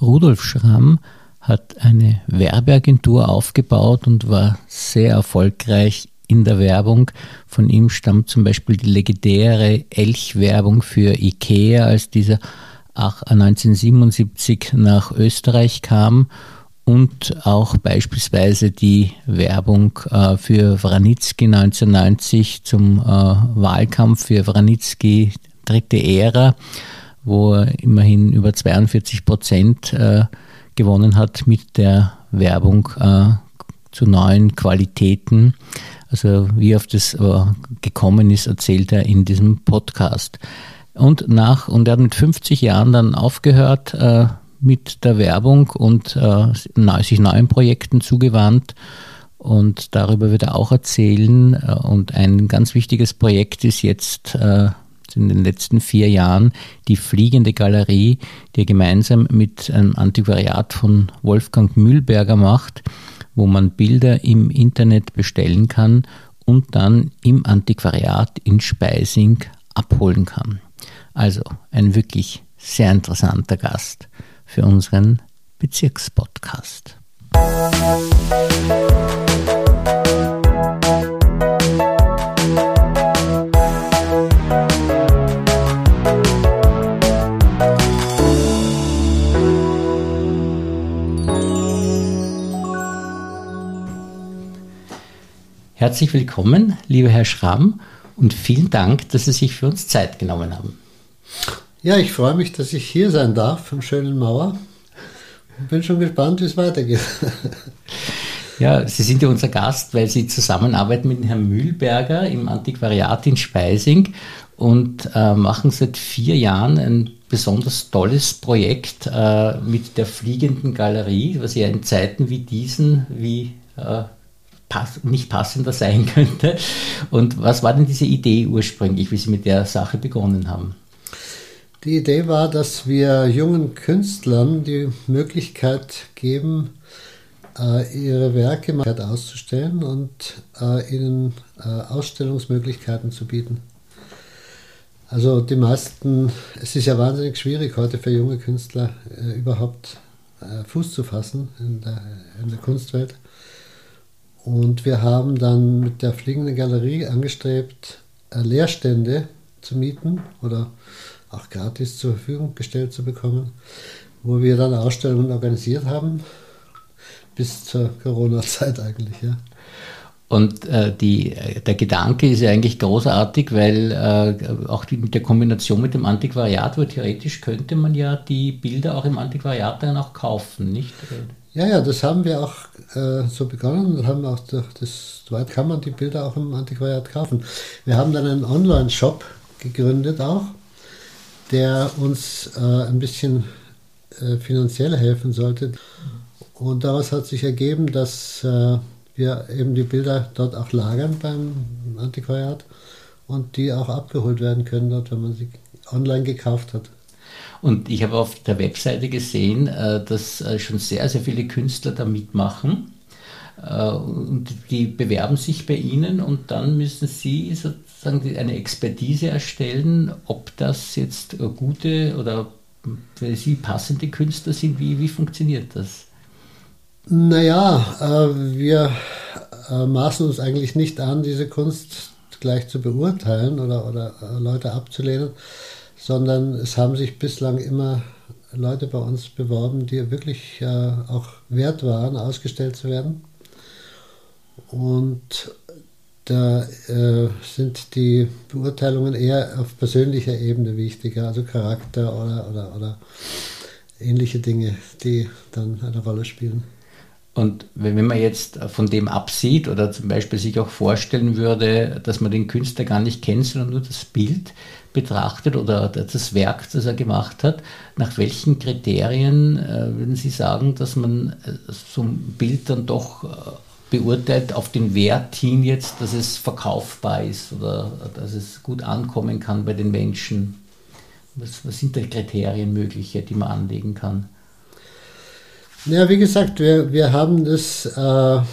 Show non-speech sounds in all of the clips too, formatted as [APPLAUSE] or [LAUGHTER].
Rudolf Schramm hat eine Werbeagentur aufgebaut und war sehr erfolgreich in der Werbung. Von ihm stammt zum Beispiel die legendäre Elch-Werbung für IKEA, als dieser 1977 nach Österreich kam und auch beispielsweise die Werbung äh, für Wranitzky 1990 zum äh, Wahlkampf für Wranitzky dritte Ära, wo er immerhin über 42 Prozent äh, gewonnen hat mit der Werbung äh, zu neuen Qualitäten. Also wie auf das äh, gekommen ist, erzählt er in diesem Podcast. Und nach, und er hat mit 50 Jahren dann aufgehört äh, mit der Werbung und äh, sich neuen Projekten zugewandt. Und darüber wird er auch erzählen. Äh, und ein ganz wichtiges Projekt ist jetzt in den letzten vier Jahren die Fliegende Galerie, die er gemeinsam mit einem Antiquariat von Wolfgang Mühlberger macht, wo man Bilder im Internet bestellen kann und dann im Antiquariat in Speising abholen kann. Also ein wirklich sehr interessanter Gast für unseren Bezirkspodcast. Herzlich willkommen, lieber Herr Schramm, und vielen Dank, dass Sie sich für uns Zeit genommen haben. Ja, ich freue mich, dass ich hier sein darf im schönen Mauer. Bin schon gespannt, wie es weitergeht. [LAUGHS] Ja, Sie sind ja unser Gast, weil Sie zusammenarbeiten mit Herrn Mühlberger im Antiquariat in Speising und äh, machen seit vier Jahren ein besonders tolles Projekt äh, mit der fliegenden Galerie, was ja in Zeiten wie diesen, wie äh, pass nicht passender sein [LAUGHS] könnte. Und was war denn diese Idee ursprünglich, wie Sie mit der Sache begonnen haben? Die Idee war, dass wir jungen Künstlern die Möglichkeit geben, äh, ihre Werke auszustellen und äh, ihnen äh, Ausstellungsmöglichkeiten zu bieten. Also die meisten, es ist ja wahnsinnig schwierig heute für junge Künstler überhaupt Fuß zu fassen in der, in der Kunstwelt. Und wir haben dann mit der Fliegenden Galerie angestrebt, Leerstände zu mieten oder auch gratis zur Verfügung gestellt zu bekommen, wo wir dann Ausstellungen organisiert haben, bis zur Corona-Zeit eigentlich. Ja. Und äh, die, der Gedanke ist ja eigentlich großartig, weil äh, auch die, mit der Kombination mit dem Antiquariat, wo theoretisch könnte man ja die Bilder auch im Antiquariat dann auch kaufen, nicht? Ja, ja, das haben wir auch äh, so begonnen und haben auch das, dort kann man die Bilder auch im Antiquariat kaufen. Wir haben dann einen Online-Shop gegründet auch, der uns äh, ein bisschen äh, finanziell helfen sollte. Und daraus hat sich ergeben, dass äh, wir eben die Bilder dort auch lagern beim Antiquariat und die auch abgeholt werden können dort, wenn man sie online gekauft hat. Und ich habe auf der Webseite gesehen, äh, dass äh, schon sehr, sehr viele Künstler da mitmachen. Äh, und die bewerben sich bei Ihnen und dann müssen Sie sozusagen eine Expertise erstellen, ob das jetzt gute oder für Sie passende Künstler sind. Wie, wie funktioniert das? Naja, wir maßen uns eigentlich nicht an, diese Kunst gleich zu beurteilen oder, oder Leute abzulehnen, sondern es haben sich bislang immer Leute bei uns beworben, die wirklich äh, auch wert waren, ausgestellt zu werden. Und da äh, sind die Beurteilungen eher auf persönlicher Ebene wichtiger, also Charakter oder, oder, oder ähnliche Dinge, die dann eine Rolle spielen. Und wenn man jetzt von dem absieht oder zum Beispiel sich auch vorstellen würde, dass man den Künstler gar nicht kennt, sondern nur das Bild betrachtet oder das Werk, das er gemacht hat, nach welchen Kriterien äh, würden Sie sagen, dass man äh, so ein Bild dann doch äh, beurteilt auf den Wert hin jetzt, dass es verkaufbar ist oder dass es gut ankommen kann bei den Menschen? Was, was sind die Kriterien mögliche, die man anlegen kann? Ja, wie gesagt, wir, wir haben das, äh, wir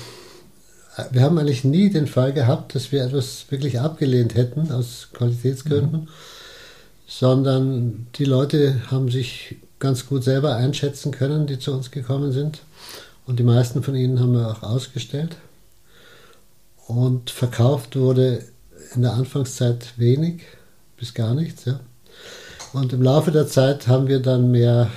haben eigentlich nie den Fall gehabt, dass wir etwas wirklich abgelehnt hätten aus Qualitätsgründen, mhm. sondern die Leute haben sich ganz gut selber einschätzen können, die zu uns gekommen sind. Und die meisten von ihnen haben wir auch ausgestellt. Und verkauft wurde in der Anfangszeit wenig bis gar nichts. Ja. Und im Laufe der Zeit haben wir dann mehr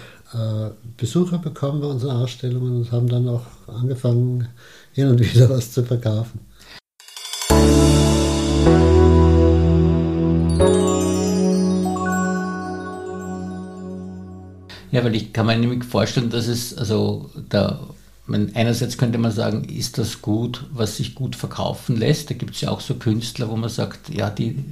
Besucher bekommen bei unseren Ausstellungen und haben dann auch angefangen, hin und wieder was zu verkaufen. Ja, weil ich kann mir nämlich vorstellen, dass es, also da meine, einerseits könnte man sagen, ist das gut, was sich gut verkaufen lässt. Da gibt es ja auch so Künstler, wo man sagt, ja, die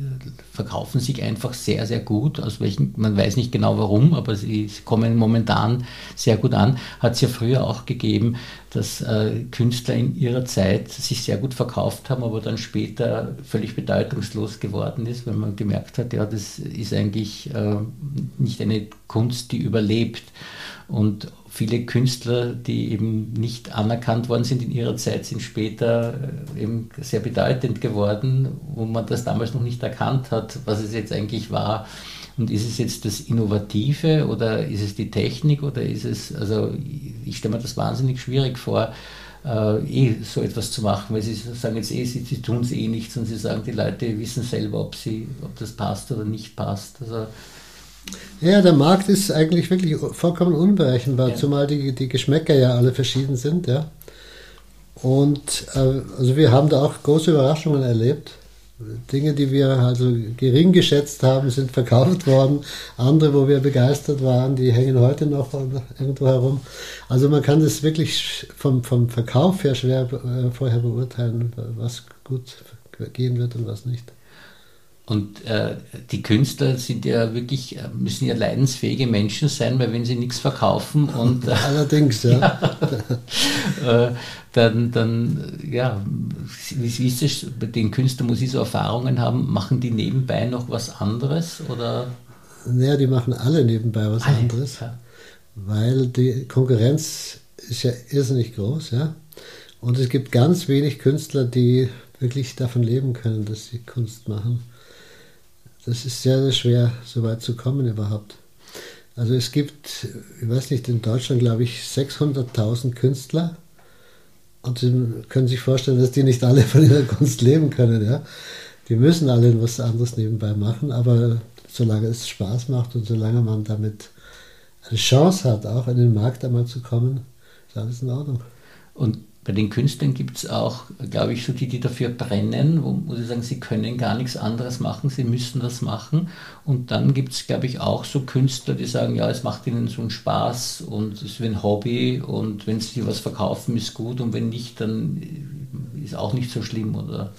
verkaufen sich einfach sehr, sehr gut. Aus welchen, man weiß nicht genau warum, aber sie kommen momentan sehr gut an. Hat es ja früher auch gegeben, dass äh, Künstler in ihrer Zeit sich sehr gut verkauft haben, aber dann später völlig bedeutungslos geworden ist, weil man gemerkt hat, ja, das ist eigentlich äh, nicht eine Kunst, die überlebt. Und viele Künstler, die eben nicht anerkannt worden sind in ihrer Zeit, sind später äh, eben sehr bedeutend geworden, wo man das damals noch nicht erkannt hat, was es jetzt eigentlich war. Und ist es jetzt das Innovative oder ist es die Technik oder ist es, also ich stelle mir das wahnsinnig schwierig vor, äh, eh so etwas zu machen, weil sie sagen jetzt eh, sie, sie tun es eh nichts und sie sagen, die Leute wissen selber, ob, sie, ob das passt oder nicht passt. Also ja, der Markt ist eigentlich wirklich vollkommen unberechenbar, ja. zumal die, die Geschmäcker ja alle verschieden sind. Ja. Und äh, also wir haben da auch große Überraschungen erlebt. Dinge, die wir also gering geschätzt haben, sind verkauft worden. Andere, wo wir begeistert waren, die hängen heute noch irgendwo herum. Also man kann das wirklich vom, vom Verkauf her schwer äh, vorher beurteilen, was gut gehen wird und was nicht. Und äh, die Künstler sind ja wirklich, äh, müssen ja leidensfähige Menschen sein, weil wenn sie nichts verkaufen und [LAUGHS] äh, allerdings, ja. [LAUGHS] ja äh, dann, dann, ja, wie, wie ist es bei den Künstlern, wo sie so Erfahrungen haben, machen die nebenbei noch was anderes oder? Naja, die machen alle nebenbei was alle, anderes, ja. weil die Konkurrenz ist ja irrsinnig groß, ja. Und es gibt ganz wenig Künstler, die wirklich davon leben können, dass sie Kunst machen das ist sehr, sehr schwer, so weit zu kommen überhaupt. Also es gibt, ich weiß nicht, in Deutschland glaube ich 600.000 Künstler und Sie können sich vorstellen, dass die nicht alle von ihrer Kunst leben können. Ja? Die müssen alle was anderes nebenbei machen, aber solange es Spaß macht und solange man damit eine Chance hat, auch in den Markt einmal zu kommen, ist alles in Ordnung. Und bei den Künstlern gibt es auch, glaube ich, so die, die dafür brennen, wo, wo sie sagen, sie können gar nichts anderes machen, sie müssen das machen. Und dann gibt es, glaube ich, auch so Künstler, die sagen, ja, es macht ihnen so einen Spaß und es ist wie ein Hobby und wenn sie was verkaufen, ist gut und wenn nicht, dann ist auch nicht so schlimm, oder?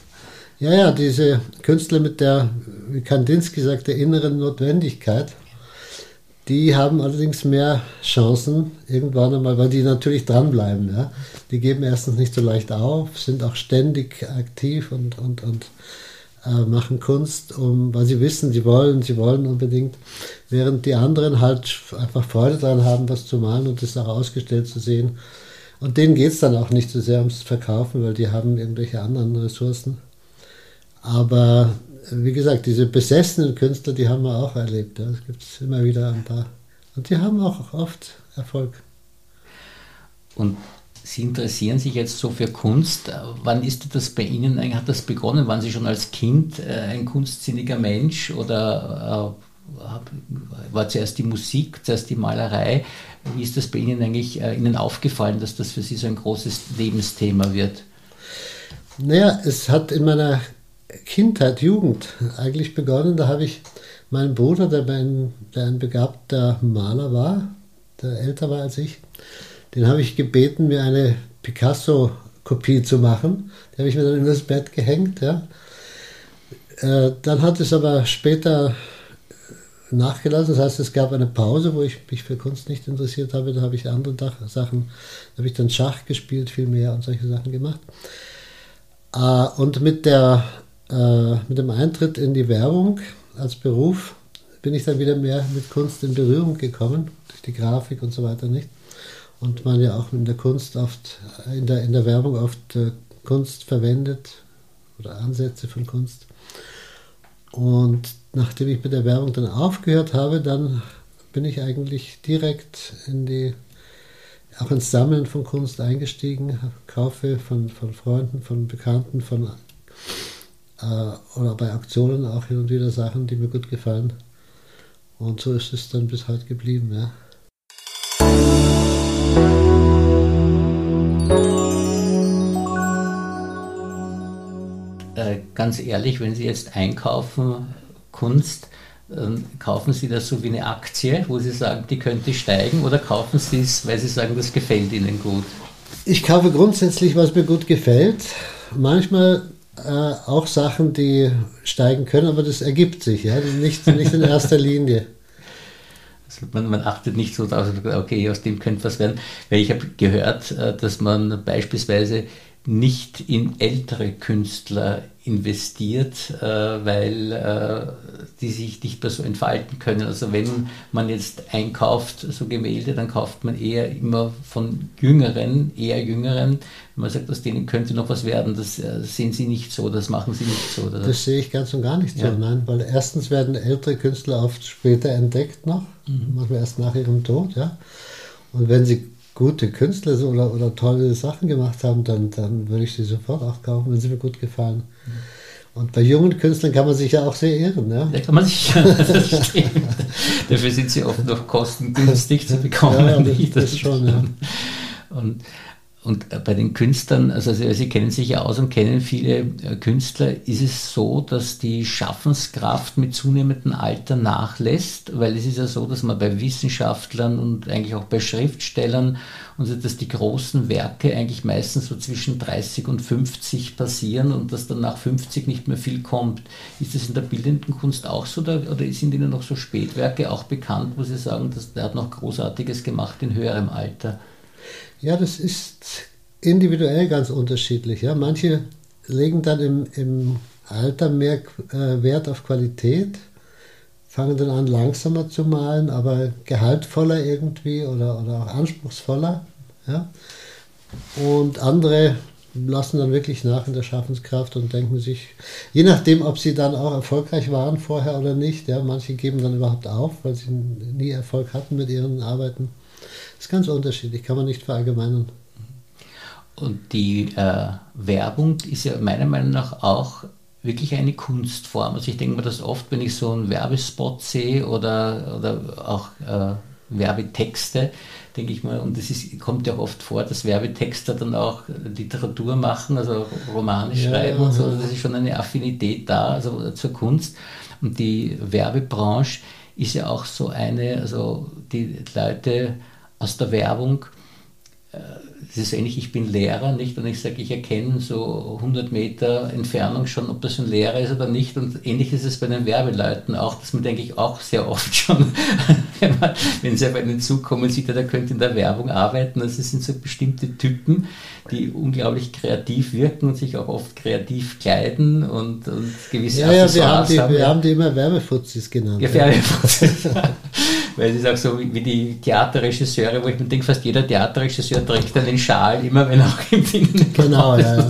Ja, ja, diese Künstler mit der, wie Kandinsky sagt, der inneren Notwendigkeit die haben allerdings mehr Chancen irgendwann einmal, weil die natürlich dranbleiben. Ja? Die geben erstens nicht so leicht auf, sind auch ständig aktiv und, und, und äh, machen Kunst, um, weil sie wissen, sie wollen, sie wollen unbedingt. Während die anderen halt einfach Freude daran haben, was zu malen und das auch ausgestellt zu sehen. Und denen geht es dann auch nicht so sehr ums Verkaufen, weil die haben irgendwelche anderen Ressourcen. Aber wie gesagt, diese besessenen Künstler, die haben wir auch erlebt. Es ja. gibt immer wieder ein paar. Und die haben auch oft Erfolg. Und Sie interessieren sich jetzt so für Kunst. Wann ist das bei Ihnen eigentlich? Hat das begonnen? Waren Sie schon als Kind äh, ein kunstsinniger Mensch oder äh, war zuerst die Musik, zuerst die Malerei? Wie ist das bei Ihnen eigentlich äh, Ihnen aufgefallen, dass das für Sie so ein großes Lebensthema wird? Naja, es hat in meiner Kindheit, Jugend eigentlich begonnen. Da habe ich meinen Bruder, der ein, der ein begabter Maler war, der älter war als ich, den habe ich gebeten, mir eine Picasso-Kopie zu machen. Die habe ich mir dann in das Bett gehängt. Ja. Äh, dann hat es aber später nachgelassen. Das heißt, es gab eine Pause, wo ich mich für Kunst nicht interessiert habe. Da habe ich andere Sachen, da habe ich dann Schach gespielt, viel mehr und solche Sachen gemacht. Äh, und mit der äh, mit dem Eintritt in die Werbung als Beruf bin ich dann wieder mehr mit Kunst in Berührung gekommen, durch die Grafik und so weiter nicht. Und man ja auch in der Kunst oft, in der, in der Werbung oft äh, Kunst verwendet oder Ansätze von Kunst. Und nachdem ich mit der Werbung dann aufgehört habe, dann bin ich eigentlich direkt in die, auch ins Sammeln von Kunst eingestiegen, kaufe von, von Freunden, von Bekannten, von äh, oder bei Auktionen auch hin und wieder Sachen, die mir gut gefallen. Und so ist es dann bis heute geblieben, ja. Äh, ganz ehrlich, wenn Sie jetzt einkaufen, Kunst, kaufen Sie das so wie eine Aktie, wo Sie sagen, die könnte steigen, oder kaufen Sie es, weil Sie sagen, das gefällt Ihnen gut? Ich kaufe grundsätzlich, was mir gut gefällt. Manchmal äh, auch Sachen, die steigen können, aber das ergibt sich, ja, nicht, nicht in erster Linie. [LAUGHS] Man, man, achtet nicht so darauf, okay, aus dem könnte was werden. Weil ich habe gehört, äh, dass man beispielsweise nicht in ältere Künstler investiert, äh, weil äh, die sich nicht mehr so entfalten können. Also wenn man jetzt einkauft, so Gemälde, dann kauft man eher immer von Jüngeren, eher Jüngeren. Wenn man sagt, aus denen könnte noch was werden, das äh, sehen Sie nicht so, das machen Sie nicht so. Oder? Das sehe ich ganz und gar nicht so, ja. nein, weil erstens werden ältere Künstler oft später entdeckt noch, mhm. manchmal erst nach ihrem Tod, ja. Und wenn sie gute Künstler oder, oder tolle Sachen gemacht haben, dann, dann würde ich sie sofort auch kaufen, wenn sie mir gut gefallen. Mhm. Und bei jungen Künstlern kann man sich ja auch sehr ehren. Ja? Da kann man sich ja, das stimmt. Dafür sind sie oft noch kostengünstig zu bekommen. Ja, das, das schon, ja. Und und bei den Künstlern, also Sie kennen sich ja aus und kennen viele äh, Künstler, ist es so, dass die Schaffenskraft mit zunehmendem Alter nachlässt, weil es ist ja so, dass man bei Wissenschaftlern und eigentlich auch bei Schriftstellern und so, dass die großen Werke eigentlich meistens so zwischen 30 und 50 passieren und dass dann nach 50 nicht mehr viel kommt. Ist das in der bildenden Kunst auch so oder, oder sind Ihnen noch so Spätwerke auch bekannt, wo Sie sagen, dass der hat noch Großartiges gemacht in höherem Alter? Ja, das ist individuell ganz unterschiedlich. Ja. Manche legen dann im, im Alter mehr äh, Wert auf Qualität, fangen dann an langsamer zu malen, aber gehaltvoller irgendwie oder, oder auch anspruchsvoller. Ja. Und andere lassen dann wirklich nach in der Schaffenskraft und denken sich, je nachdem, ob sie dann auch erfolgreich waren vorher oder nicht, ja, manche geben dann überhaupt auf, weil sie nie Erfolg hatten mit ihren Arbeiten. Das ist ganz unterschiedlich, kann man nicht verallgemeinern. Und die äh, Werbung ist ja meiner Meinung nach auch wirklich eine Kunstform. Also ich denke mir das oft, wenn ich so einen Werbespot sehe oder, oder auch äh, Werbetexte, denke ich mal, und es kommt ja oft vor, dass Werbetexter dann auch Literatur machen, also Romane ja, schreiben und so. Also das ist schon eine Affinität da, also zur Kunst. Und die Werbebranche ist ja auch so eine, also die Leute aus der Werbung, äh, es ist ähnlich, ich bin Lehrer, nicht? Und ich sage, ich erkenne so 100 Meter Entfernung schon, ob das ein Lehrer ist oder nicht. Und ähnlich ist es bei den Werbeleuten auch, dass man, denke ich, auch sehr oft [LAUGHS] schon, wenn sie auf einen zukommen, sieht, der könnte in der Werbung arbeiten. Also es sind so bestimmte Typen, die unglaublich kreativ wirken und sich auch oft kreativ kleiden und, und gewisse ja, ja, wir haben, die, haben. wir haben die immer Werbefuzis genannt. Ja, Werbefuzis. [LAUGHS] Weil es ist auch so wie, die Theaterregisseure, wo ich mir denke, fast jeder Theaterregisseur trägt einen Schal, immer wenn auch im Ding Genau, ja, ja,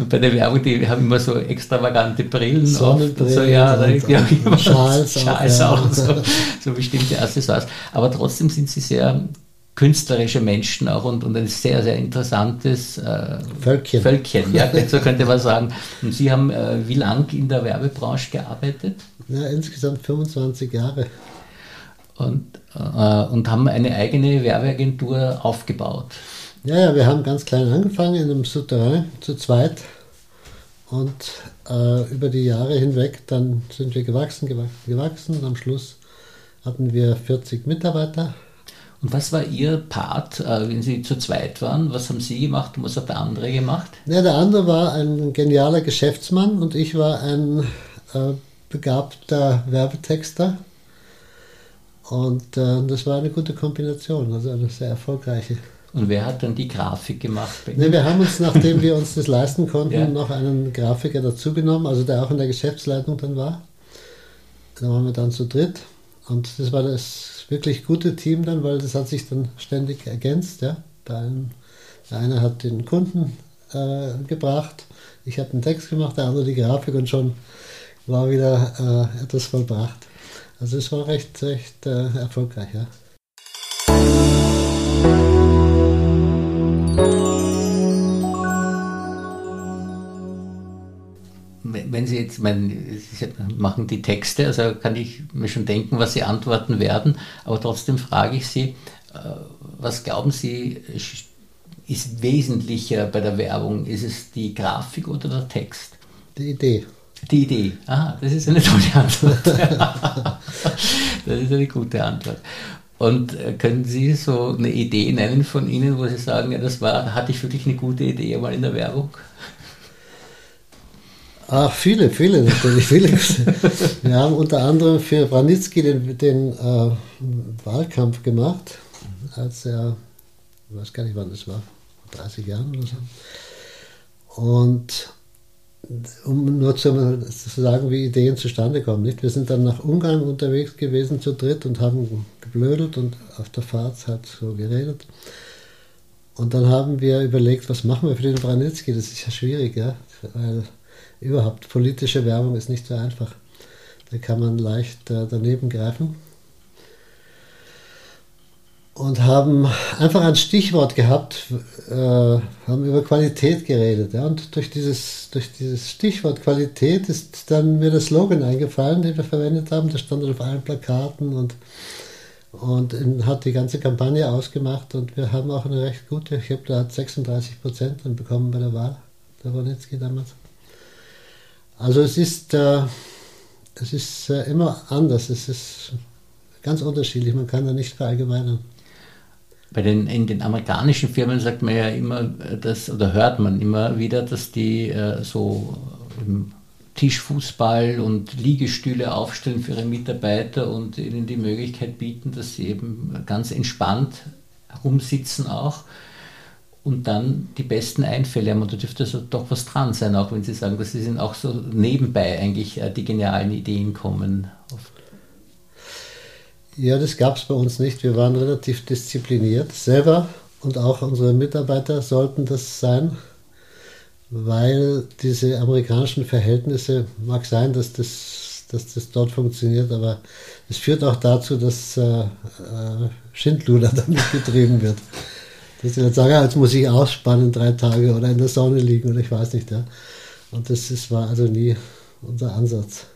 Und bei der Werbung, die haben immer so extravagante Brillen. Sonnenbrillen. So, ja, und, und, und, und Schals, Schals auch, auch so, so bestimmte Accessoires. Aber trotzdem sind sie sehr künstlerische Menschen auch und, und ein sehr, sehr interessantes äh, Völkchen. Völkchen, ja, [LAUGHS] so könnte man sagen. Und Sie haben äh, wie lang in der Werbebranche gearbeitet? Ja, insgesamt 25 Jahre. Und, äh, und haben eine eigene Werbeagentur aufgebaut. Ja, ja, wir haben ganz klein angefangen in einem Souterrain zu zweit und äh, über die Jahre hinweg dann sind wir gewachsen, gewachsen, gewachsen und am Schluss hatten wir 40 Mitarbeiter und was war Ihr Part, äh, wenn Sie zu zweit waren? Was haben Sie gemacht und was hat der andere gemacht? Ja, der andere war ein genialer Geschäftsmann und ich war ein äh, begabter Werbetexter. Und äh, das war eine gute Kombination, also eine sehr erfolgreiche. Und wer hat dann die Grafik gemacht? Ne, wir haben uns, nachdem wir uns das leisten konnten, ja. noch einen Grafiker dazugenommen, also der auch in der Geschäftsleitung dann war. Da waren wir dann zu dritt. Und das war das wirklich gute Team dann, weil das hat sich dann ständig ergänzt. Ja? Der, eine hat den Kunden äh, gebracht, ich habe den Text gemacht, der andere die Grafik und schon war wieder äh, etwas vollbracht. Also es war recht, recht äh, erfolgreich, ja. Wenn Sie jetzt, meinen, Sie machen die Texte, also kann ich mir schon denken, was Sie antworten werden, aber trotzdem frage ich Sie, äh, was glauben Sie, ist wesentlicher bei der Werbung? Ist es die Grafik oder der Text? Die Idee. Die Idee. Ah, das ist eine tolle Antwort. [LAUGHS] das ist eine gute Antwort. Und äh, können Sie so eine Idee nennen von Ihnen, wo Sie sagen, ja, das war, hatte ich wirklich eine gute Idee mal in der Werbung? Ach, viele, viele natürlich. Viele. Wir haben unter anderem für Branitzky den, den äh, Wahlkampf gemacht, als er, ich weiß gar nicht wann das war, 30 Jahren oder so. Und um nur zu, sagen, wie Ideen zustande kommen. Nicht? Wir sind dann nach Ungarn unterwegs gewesen zu dritt und haben geblödelt und auf der Fahrt halt so geredet. Und dann haben wir überlegt, was machen wir für den Branitzky? Das ist ja schwierig, ja, weil überhaupt politische Werbung ist nicht so einfach. Da kann man leicht äh, daneben greifen und haben einfach ein Stichwort gehabt, äh, haben über Qualität geredet. Ja, und durch dieses, durch dieses Stichwort Qualität ist dann mir der Slogan eingefallen, den wir verwendet haben. Der stand auf allen Plakaten und, und hat die ganze Kampagne ausgemacht. Und wir haben auch eine recht gute, ich habe da 36 Prozent dann bekommen bei der Wahl, der Wonetzki damals. Also es ist, äh, es ist äh, immer anders, es ist ganz unterschiedlich, man kann da nicht verallgemeinern bei den, in den amerikanischen Firmen sagt man ja immer, dass, oder hört man immer wieder, dass die äh, so Tischfußball und Liegestühle aufstellen für ihre Mitarbeiter und ihnen die Möglichkeit bieten, dass sie eben ganz entspannt herumsitzen auch und dann die besten Einfälle haben. Und da dürfte so doch was dran sein, auch wenn Sie sagen, dass sie sind auch so nebenbei eigentlich äh, die genialen Ideen kommen. Ja, das gab es bei uns nicht. Wir waren relativ diszipliniert selber und auch unsere Mitarbeiter sollten das sein, weil diese amerikanischen Verhältnisse, mag sein, dass das, dass das dort funktioniert, aber es führt auch dazu, dass äh, äh Schindluder [LAUGHS] damit getrieben wird. Dass sie dann sagen, jetzt muss ich ausspannen drei Tage oder in der Sonne liegen oder ich weiß nicht. Ja. Und das ist, war also nie unser Ansatz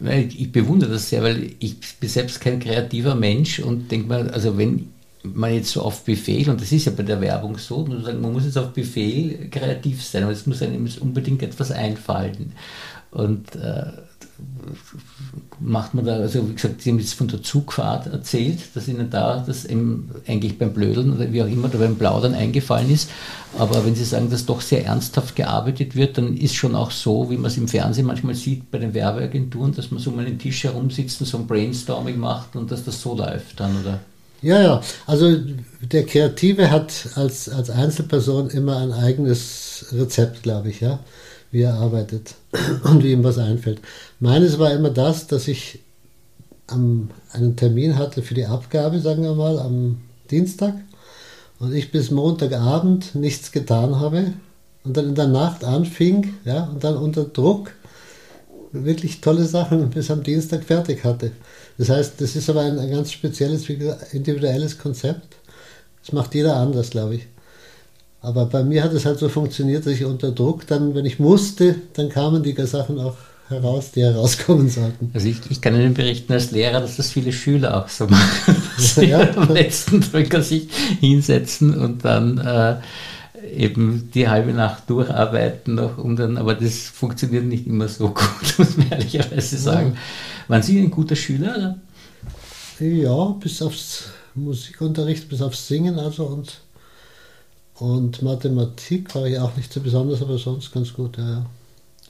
ich bewundere das sehr, weil ich bin selbst kein kreativer Mensch und denke mal, also wenn man jetzt so auf Befehl, und das ist ja bei der Werbung so, man muss jetzt auf Befehl kreativ sein, aber es muss einem unbedingt etwas einfallen. Und äh, macht man da, also wie gesagt, Sie haben jetzt von der Zugfahrt erzählt, dass Ihnen da das eben eigentlich beim Blödeln oder wie auch immer oder beim Plaudern eingefallen ist. Aber wenn Sie sagen, dass doch sehr ernsthaft gearbeitet wird, dann ist schon auch so, wie man es im Fernsehen manchmal sieht bei den Werbeagenturen, dass man so mal den Tisch herumsitzt und so ein Brainstorming macht und dass das so läuft dann, oder? Ja, ja. Also der Kreative hat als, als Einzelperson immer ein eigenes Rezept, glaube ich, ja wie er arbeitet [CLEARS THROAT] und wie ihm was einfällt. Meines war immer das, dass ich am, einen Termin hatte für die Abgabe, sagen wir mal, am Dienstag und ich bis Montagabend nichts getan habe und dann in der Nacht anfing ja, und dann unter Druck wirklich tolle Sachen [LAUGHS] bis am Dienstag fertig hatte. Das heißt, das ist aber ein, ein ganz spezielles, individuelles Konzept. Das macht jeder anders, glaube ich. Aber bei mir hat es halt so funktioniert, dass ich unter Druck dann, wenn ich musste, dann kamen die Sachen auch heraus, die herauskommen sollten. Also ich, ich kann Ihnen berichten als Lehrer, dass das viele Schüler auch so machen, [LAUGHS] dass sie ja. am letzten Drücker sich hinsetzen und dann äh, eben die halbe Nacht durcharbeiten noch, um dann, aber das funktioniert nicht immer so [LAUGHS] gut, muss man ehrlicherweise sagen. Ja. Waren Sie ein guter Schüler? Oder? Ja, bis aufs Musikunterricht, bis aufs Singen also und und Mathematik war ich auch nicht so besonders, aber sonst ganz gut, ja. ja.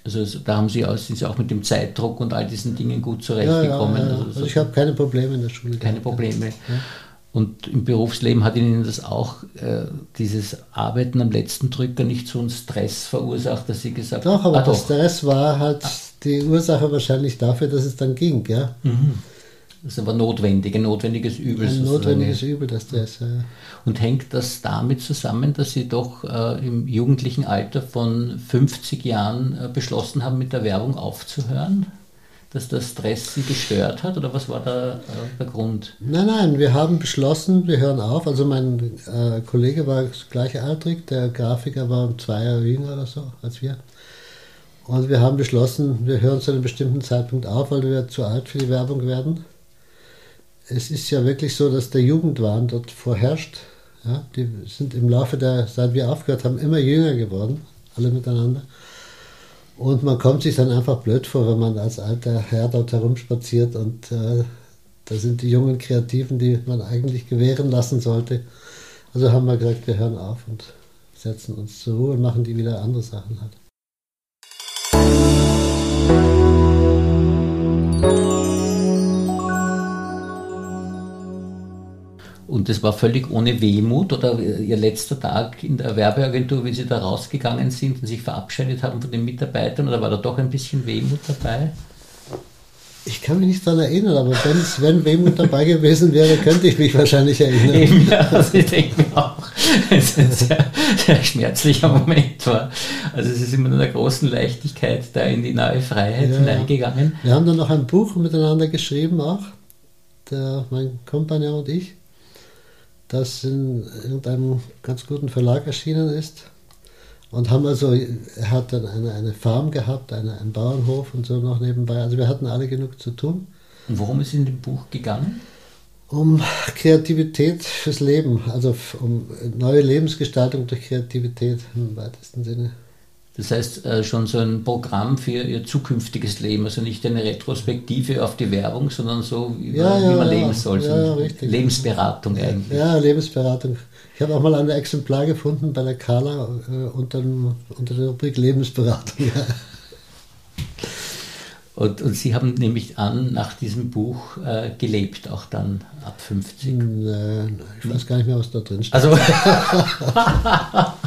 Also da haben Sie auch, sind Sie auch mit dem Zeitdruck und all diesen Dingen gut zurechtgekommen. Ja, ja, ja. Also, also, ich habe keine Probleme in der Schule. Keine gehabt, Probleme. Und im Berufsleben hat Ihnen das auch, äh, dieses Arbeiten am letzten Drücker, nicht so einen Stress verursacht, dass Sie gesagt haben? Doch, aber ah, der doch. Stress war halt die Ursache wahrscheinlich dafür, dass es dann ging, ja. Mhm. Das ist aber notwendig, ein notwendiges Übel. Ein notwendiges Übel, das das. Ja. Und hängt das damit zusammen, dass Sie doch äh, im jugendlichen Alter von 50 Jahren äh, beschlossen haben, mit der Werbung aufzuhören? dass der Stress Sie gestört hat oder was war da äh, der Grund? Nein, nein, wir haben beschlossen, wir hören auf. Also mein äh, Kollege war gleichaltrig, der Grafiker war zwei Jahre jünger oder so als wir. Und wir haben beschlossen, wir hören zu einem bestimmten Zeitpunkt auf, weil wir zu alt für die Werbung werden. Es ist ja wirklich so, dass der Jugendwahn dort vorherrscht. Ja, die sind im Laufe der, seit wir aufgehört haben, immer jünger geworden, alle miteinander. Und man kommt sich dann einfach blöd vor, wenn man als alter Herr dort herumspaziert und äh, da sind die jungen Kreativen, die man eigentlich gewähren lassen sollte. Also haben wir gesagt, wir hören auf und setzen uns zur Ruhe und machen die wieder andere Sachen halt. Und das war völlig ohne Wehmut oder Ihr letzter Tag in der Werbeagentur, wie Sie da rausgegangen sind und sich verabschiedet haben von den Mitarbeitern, oder war da doch ein bisschen Wehmut dabei? Ich kann mich nicht daran erinnern, aber wenn Wehmut dabei gewesen wäre, könnte ich mich wahrscheinlich erinnern. Eben, ja, also ich denke mir auch, es ein sehr, sehr schmerzlicher Moment war. Also es ist immer in einer großen Leichtigkeit da in die neue Freiheit ja. hineingegangen. Wir haben dann noch ein Buch miteinander geschrieben auch, der, mein Kompagnon und ich das in irgendeinem ganz guten Verlag erschienen ist. Und haben also, er hat dann eine, eine Farm gehabt, eine, einen Bauernhof und so noch nebenbei. Also wir hatten alle genug zu tun. Und worum ist in dem Buch gegangen? Um Kreativität fürs Leben, also um neue Lebensgestaltung durch Kreativität im weitesten Sinne. Das heißt, äh, schon so ein Programm für ihr zukünftiges Leben, also nicht eine Retrospektive auf die Werbung, sondern so, wie, ja, man, ja, wie man leben soll. So Lebensberatung eigentlich. Ja, Lebensberatung. Ich habe auch mal ein Exemplar gefunden bei der Kala äh, unter, unter der Rubrik Lebensberatung. Und, und, Sie haben nämlich an nach diesem Buch äh, gelebt, auch dann ab 50. Nein, ich weiß gar nicht mehr, was da drin steht. Also [LAUGHS] [LAUGHS]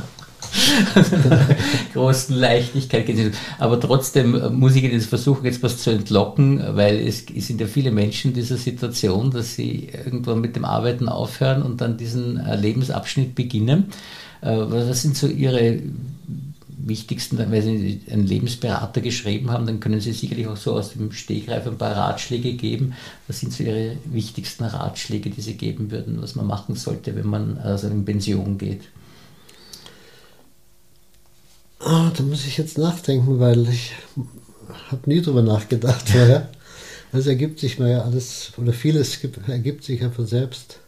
[LAUGHS] großen Leichtigkeit geht. Aber trotzdem muss ich jetzt versuchen, jetzt was zu entlocken, weil es sind ja viele Menschen in dieser Situation, dass sie irgendwann mit dem Arbeiten aufhören und dann diesen äh, Lebensabschnitt beginnen. Äh, was sind so Ihre wichtigsten, wenn Sie einen Lebensberater geschrieben haben, dann können Sie sicherlich auch so aus dem Stegreif ein paar Ratschläge geben. Was sind so Ihre wichtigsten Ratschläge, die Sie geben würden, was man machen sollte, wenn man also in Pension geht? Ah, da muss ich jetzt nachdenken, weil ich habe nie drüber nachgedacht [LAUGHS] vorher. Das ergibt sich mir ja alles, oder vieles ergibt sich ja von selbst.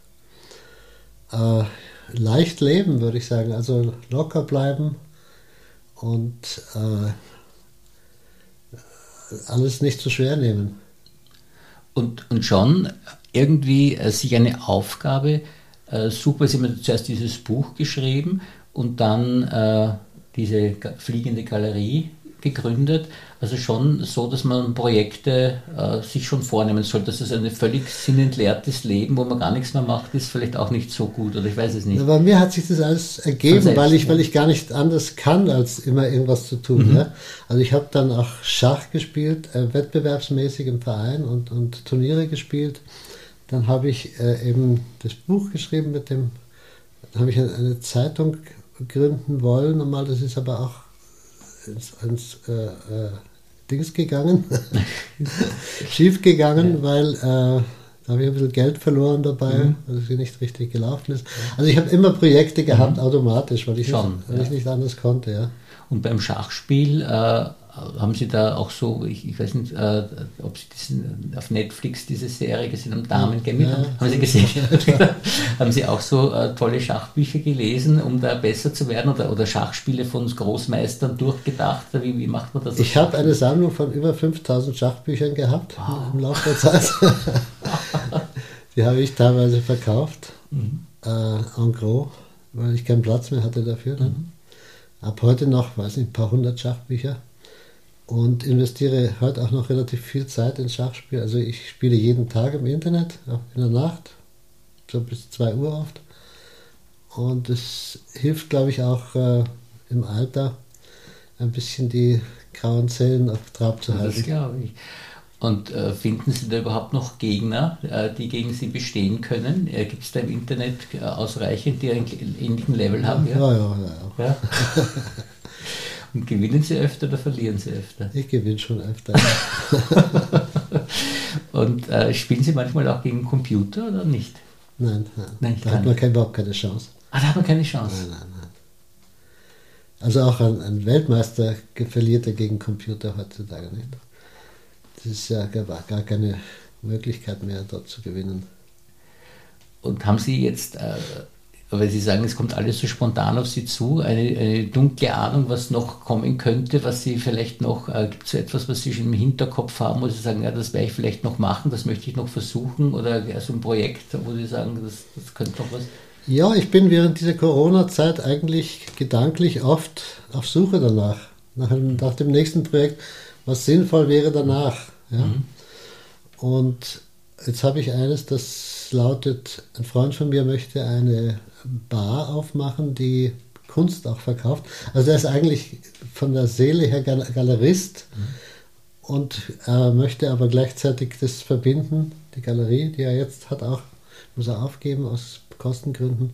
Äh, leicht leben, würde ich sagen. Also locker bleiben und äh, alles nicht zu so schwer nehmen. Und, und schon irgendwie äh, sich eine Aufgabe äh, suchen, Sie haben zuerst dieses Buch geschrieben und dann äh, diese fliegende Galerie gegründet. Also schon so, dass man Projekte äh, sich schon vornehmen sollte. Das ist ein völlig sinnentleertes Leben, wo man gar nichts mehr macht, ist vielleicht auch nicht so gut oder ich weiß es nicht. bei mir hat sich das alles ergeben, selbst, weil, ich, weil ich gar nicht anders kann, als immer irgendwas zu tun. Mhm. Ja? Also ich habe dann auch Schach gespielt, äh, wettbewerbsmäßig im Verein und, und Turniere gespielt. Dann habe ich äh, eben das Buch geschrieben mit dem, dann habe ich eine, eine Zeitung gründen wollen. Normal, das ist aber auch ins, ins äh, äh, Dings gegangen, [LAUGHS] schief gegangen, ja. weil äh, da habe ich ein bisschen Geld verloren dabei, mhm. weil es nicht richtig gelaufen ist. Also ich habe immer Projekte gehabt, mhm. automatisch, weil ich, Schon, nicht, weil ja. ich nicht anders konnte. Ja. Und beim Schachspiel äh, haben Sie da auch so, ich, ich weiß nicht, äh, ob Sie diesen, auf Netflix diese Serie gesehen haben, Damen Gaming, ja, haben Sie gesehen? [LAUGHS] haben Sie auch so äh, tolle Schachbücher gelesen, um da besser zu werden oder, oder Schachspiele von Großmeistern durchgedacht? Wie, wie macht man das? Ich habe eine Sammlung von über 5000 Schachbüchern gehabt wow. im Laufe der Zeit. [LAUGHS] Die habe ich teilweise verkauft, mhm. äh, en gros, weil ich keinen Platz mehr hatte dafür. Dann. Mhm. Ab heute noch, weiß nicht, ein paar hundert Schachbücher und investiere heute auch noch relativ viel Zeit ins Schachspiel. Also ich spiele jeden Tag im Internet, auch in der Nacht, so bis 2 Uhr oft. Und es hilft, glaube ich, auch äh, im Alter ein bisschen die grauen Zellen auf Trab zu halten. Das glaube ich. Und äh, finden Sie da überhaupt noch Gegner, äh, die gegen Sie bestehen können? Äh, Gibt es da im Internet äh, ausreichend, die einen ähnlichen Level haben? Ja, ja, ja. ja, ja. [LAUGHS] [LAUGHS] Und gewinnen Sie öfter oder verlieren Sie öfter? Ich gewinne schon öfter. [LAUGHS] Und äh, spielen Sie manchmal auch gegen Computer oder nicht? Nein, nein. nein da hat man keine, überhaupt keine Chance. Ah, da hat man keine Chance. Nein, nein, nein. Also auch ein, ein Weltmeister verliert er gegen Computer heutzutage nicht. Das ist ja gar, gar keine Möglichkeit mehr, dort zu gewinnen. Und haben Sie jetzt, äh, weil Sie sagen, es kommt alles so spontan auf Sie zu, eine, eine dunkle Ahnung, was noch kommen könnte, was Sie vielleicht noch, äh, gibt es so etwas, was Sie schon im Hinterkopf haben, wo Sie sagen, ja, das werde ich vielleicht noch machen, das möchte ich noch versuchen, oder ja, so ein Projekt, wo Sie sagen, das, das könnte noch was? Ja, ich bin während dieser Corona-Zeit eigentlich gedanklich oft auf Suche danach, nach, nach dem nächsten Projekt, was sinnvoll wäre danach. Ja? Mhm. Und jetzt habe ich eines, das lautet, ein Freund von mir möchte eine Bar aufmachen, die Kunst auch verkauft. Also er ist eigentlich von der Seele her Galerist mhm. und er möchte aber gleichzeitig das verbinden, die Galerie, die er jetzt hat, auch muss er aufgeben aus Kostengründen,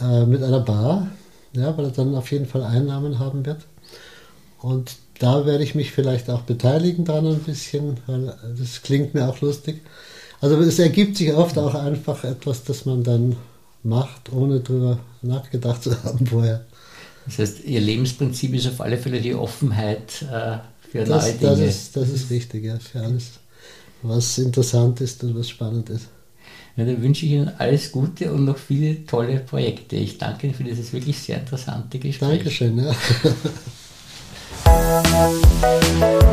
äh, mit einer Bar, ja, weil er dann auf jeden Fall Einnahmen haben wird. Und da werde ich mich vielleicht auch beteiligen dran ein bisschen, weil das klingt mir auch lustig. Also es ergibt sich oft auch einfach etwas, das man dann macht, ohne drüber nachgedacht zu [LAUGHS] haben vorher. Das heißt, Ihr Lebensprinzip ist auf alle Fälle die Offenheit äh, für das, neue Dinge. Das ist, das ist richtig, ja, für alles, was interessant ist und was spannend ist. Ja, dann wünsche ich Ihnen alles Gute und noch viele tolle Projekte. Ich danke Ihnen für dieses wirklich sehr interessante Gespräch. Dankeschön. Ja. [LAUGHS]